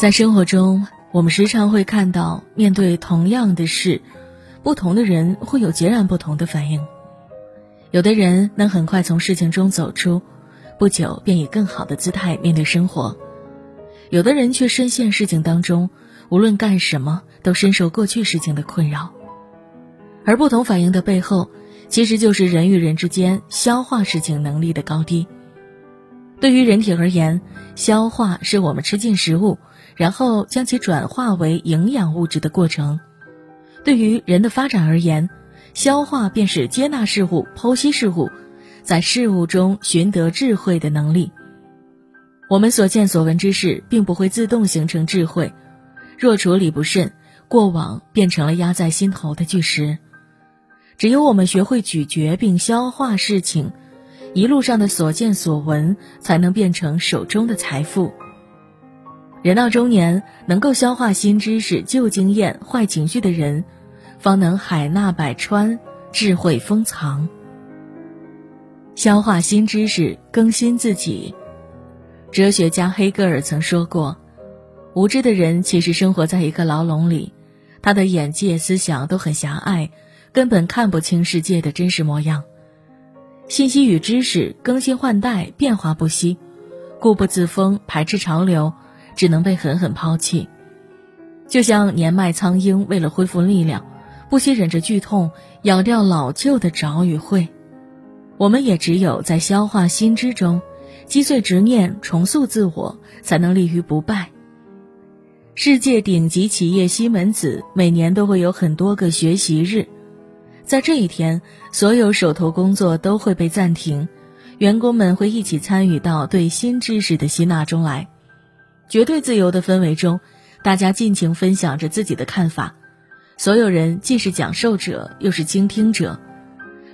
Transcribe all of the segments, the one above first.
在生活中，我们时常会看到，面对同样的事，不同的人会有截然不同的反应。有的人能很快从事情中走出，不久便以更好的姿态面对生活；有的人却深陷事情当中，无论干什么都深受过去事情的困扰。而不同反应的背后，其实就是人与人之间消化事情能力的高低。对于人体而言，消化是我们吃进食物，然后将其转化为营养物质的过程；对于人的发展而言，消化便是接纳事物、剖析事物，在事物中寻得智慧的能力。我们所见所闻之事，并不会自动形成智慧，若处理不慎，过往变成了压在心头的巨石。只有我们学会咀嚼并消化事情，一路上的所见所闻，才能变成手中的财富。人到中年，能够消化新知识、旧经验、坏情绪的人。方能海纳百川，智慧封藏。消化新知识，更新自己。哲学家黑格尔曾说过：“无知的人其实生活在一个牢笼里，他的眼界、思想都很狭隘，根本看不清世界的真实模样。信息与知识更新换代，变化不息，固步自封，排斥潮流，只能被狠狠抛弃。就像年迈苍鹰为了恢复力量。”不惜忍着剧痛，咬掉老旧的爪与喙。我们也只有在消化心知中，击碎执念，重塑自我，才能立于不败。世界顶级企业西门子每年都会有很多个学习日，在这一天，所有手头工作都会被暂停，员工们会一起参与到对新知识的吸纳中来。绝对自由的氛围中，大家尽情分享着自己的看法。所有人既是讲授者，又是倾听者。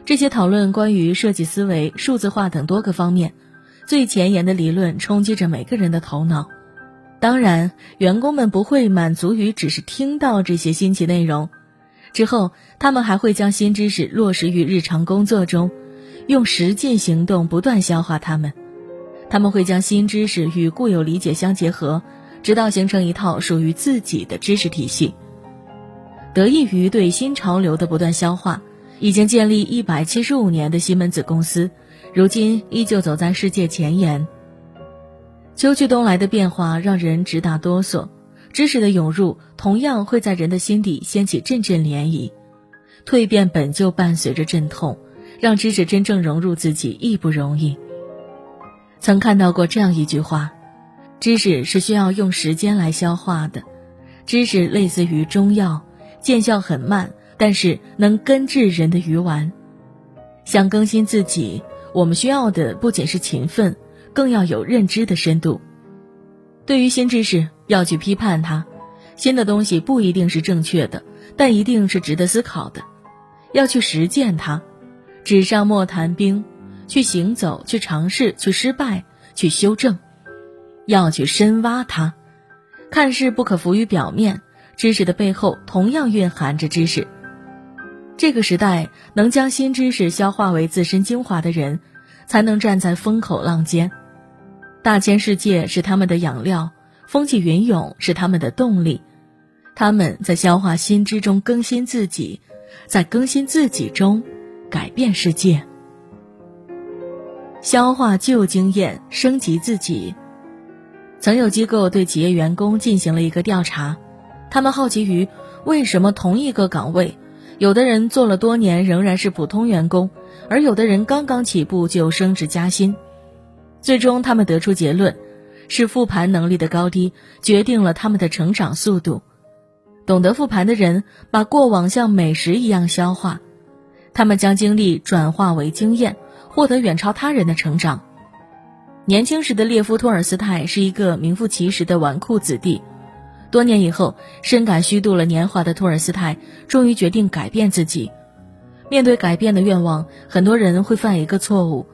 这些讨论关于设计思维、数字化等多个方面最前沿的理论，冲击着每个人的头脑。当然，员工们不会满足于只是听到这些新奇内容，之后他们还会将新知识落实于日常工作中，用实际行动不断消化它们。他们会将新知识与固有理解相结合，直到形成一套属于自己的知识体系。得益于对新潮流的不断消化，已经建立一百七十五年的西门子公司，如今依旧走在世界前沿。秋去冬来的变化让人直打哆嗦，知识的涌入同样会在人的心底掀起阵阵涟漪。蜕变本就伴随着阵痛，让知识真正融入自己亦不容易。曾看到过这样一句话：知识是需要用时间来消化的，知识类似于中药。见效很慢，但是能根治人的鱼丸。想更新自己，我们需要的不仅是勤奋，更要有认知的深度。对于新知识，要去批判它。新的东西不一定是正确的，但一定是值得思考的。要去实践它，纸上莫谈兵，去行走，去尝试，去失败，去修正。要去深挖它，看似不可浮于表面。知识的背后同样蕴含着知识。这个时代能将新知识消化为自身精华的人，才能站在风口浪尖。大千世界是他们的养料，风起云涌是他们的动力。他们在消化新知中更新自己，在更新自己中改变世界。消化旧经验，升级自己。曾有机构对企业员工进行了一个调查。他们好奇于为什么同一个岗位，有的人做了多年仍然是普通员工，而有的人刚刚起步就升职加薪。最终，他们得出结论，是复盘能力的高低决定了他们的成长速度。懂得复盘的人，把过往像美食一样消化，他们将经历转化为经验，获得远超他人的成长。年轻时的列夫·托尔斯泰是一个名副其实的纨绔子弟。多年以后，深感虚度了年华的托尔斯泰，终于决定改变自己。面对改变的愿望，很多人会犯一个错误：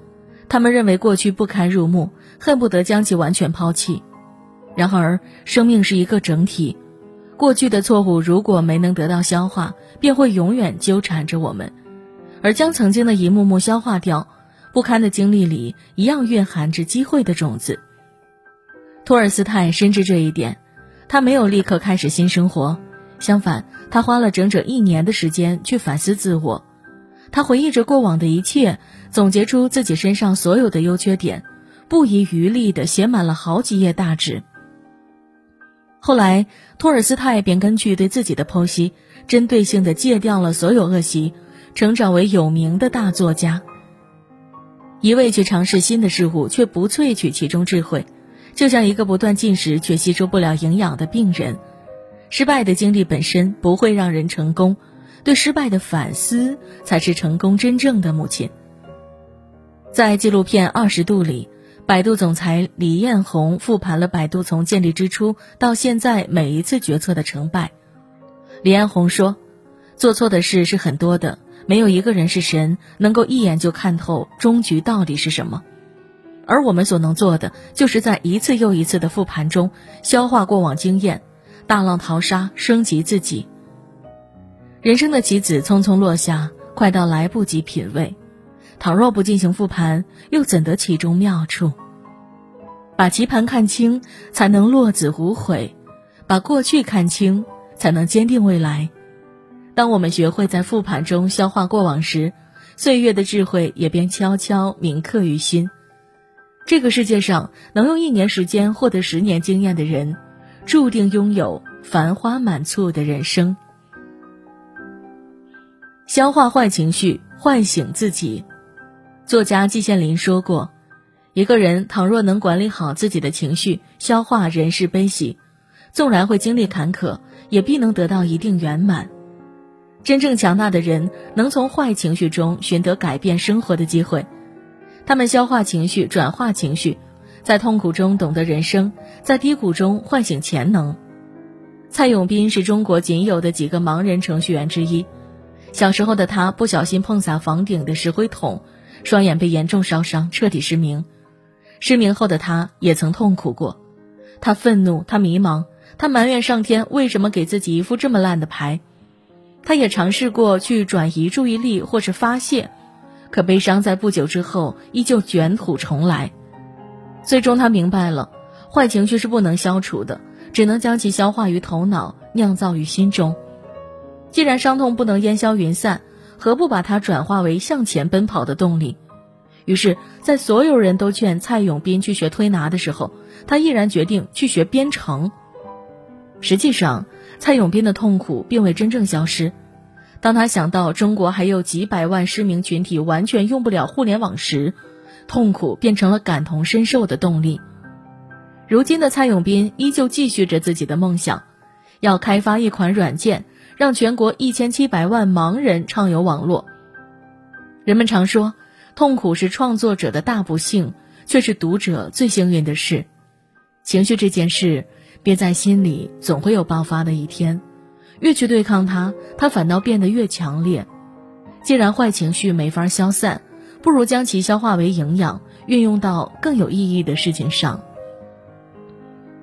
他们认为过去不堪入目，恨不得将其完全抛弃。然而，生命是一个整体，过去的错误如果没能得到消化，便会永远纠缠着我们。而将曾经的一幕幕消化掉，不堪的经历里一样蕴含着机会的种子。托尔斯泰深知这一点。他没有立刻开始新生活，相反，他花了整整一年的时间去反思自我。他回忆着过往的一切，总结出自己身上所有的优缺点，不遗余力地写满了好几页大纸。后来，托尔斯泰便根据对自己的剖析，针对性地戒掉了所有恶习，成长为有名的大作家。一味去尝试新的事物，却不萃取其中智慧，就像一个不断进食却吸收不了营养的病人。失败的经历本身不会让人成功。对失败的反思，才是成功真正的母亲。在纪录片《二十度》里，百度总裁李彦宏复盘了百度从建立之初到现在每一次决策的成败。李彦宏说：“做错的事是很多的，没有一个人是神，能够一眼就看透终局到底是什么。而我们所能做的，就是在一次又一次的复盘中消化过往经验，大浪淘沙，升级自己。”人生的棋子匆匆落下，快到来不及品味。倘若不进行复盘，又怎得其中妙处？把棋盘看清，才能落子无悔；把过去看清，才能坚定未来。当我们学会在复盘中消化过往时，岁月的智慧也便悄悄铭刻于心。这个世界上，能用一年时间获得十年经验的人，注定拥有繁花满簇的人生。消化坏情绪，唤醒自己。作家季羡林说过：“一个人倘若能管理好自己的情绪，消化人世悲喜，纵然会经历坎坷，也必能得到一定圆满。真正强大的人，能从坏情绪中寻得改变生活的机会。他们消化情绪，转化情绪，在痛苦中懂得人生，在低谷中唤醒潜能。”蔡永斌是中国仅有的几个盲人程序员之一。小时候的他不小心碰洒房顶的石灰桶，双眼被严重烧伤，彻底失明。失明后的他也曾痛苦过，他愤怒，他迷茫，他埋怨上天为什么给自己一副这么烂的牌。他也尝试过去转移注意力或是发泄，可悲伤在不久之后依旧卷土重来。最终他明白了，坏情绪是不能消除的，只能将其消化于头脑，酿造于心中。既然伤痛不能烟消云散，何不把它转化为向前奔跑的动力？于是，在所有人都劝蔡永斌去学推拿的时候，他毅然决定去学编程。实际上，蔡永斌的痛苦并未真正消失。当他想到中国还有几百万失明群体完全用不了互联网时，痛苦变成了感同身受的动力。如今的蔡永斌依旧继续着自己的梦想，要开发一款软件。让全国一千七百万盲人畅游网络。人们常说，痛苦是创作者的大不幸，却是读者最幸运的事。情绪这件事，憋在心里，总会有爆发的一天。越去对抗它，它反倒变得越强烈。既然坏情绪没法消散，不如将其消化为营养，运用到更有意义的事情上。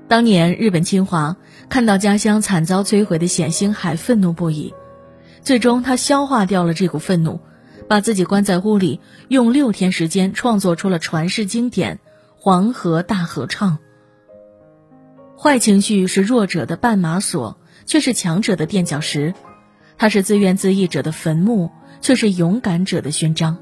当年日本侵华，看到家乡惨遭摧毁的冼星海，愤怒不已。最终，他消化掉了这股愤怒，把自己关在屋里，用六天时间创作出了传世经典《黄河大合唱》。坏情绪是弱者的绊马索，却是强者的垫脚石；它是自怨自艾者的坟墓，却是勇敢者的勋章。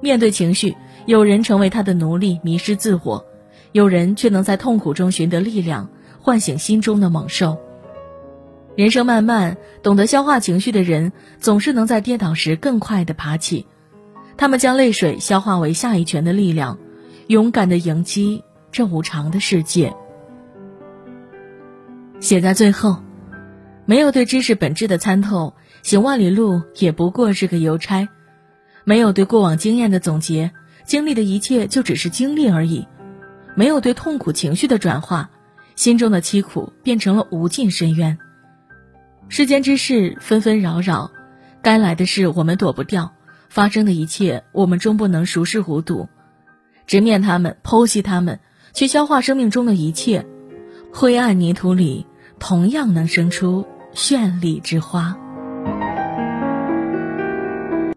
面对情绪，有人成为他的奴隶，迷失自我。有人却能在痛苦中寻得力量，唤醒心中的猛兽。人生漫漫，懂得消化情绪的人，总是能在跌倒时更快地爬起。他们将泪水消化为下一拳的力量，勇敢地迎击这无常的世界。写在最后，没有对知识本质的参透，行万里路也不过是个邮差；没有对过往经验的总结，经历的一切就只是经历而已。没有对痛苦情绪的转化，心中的凄苦变成了无尽深渊。世间之事纷纷扰扰，该来的事我们躲不掉，发生的一切我们终不能熟视无睹。直面他们，剖析他们，去消化生命中的一切，灰暗泥土里同样能生出绚丽之花。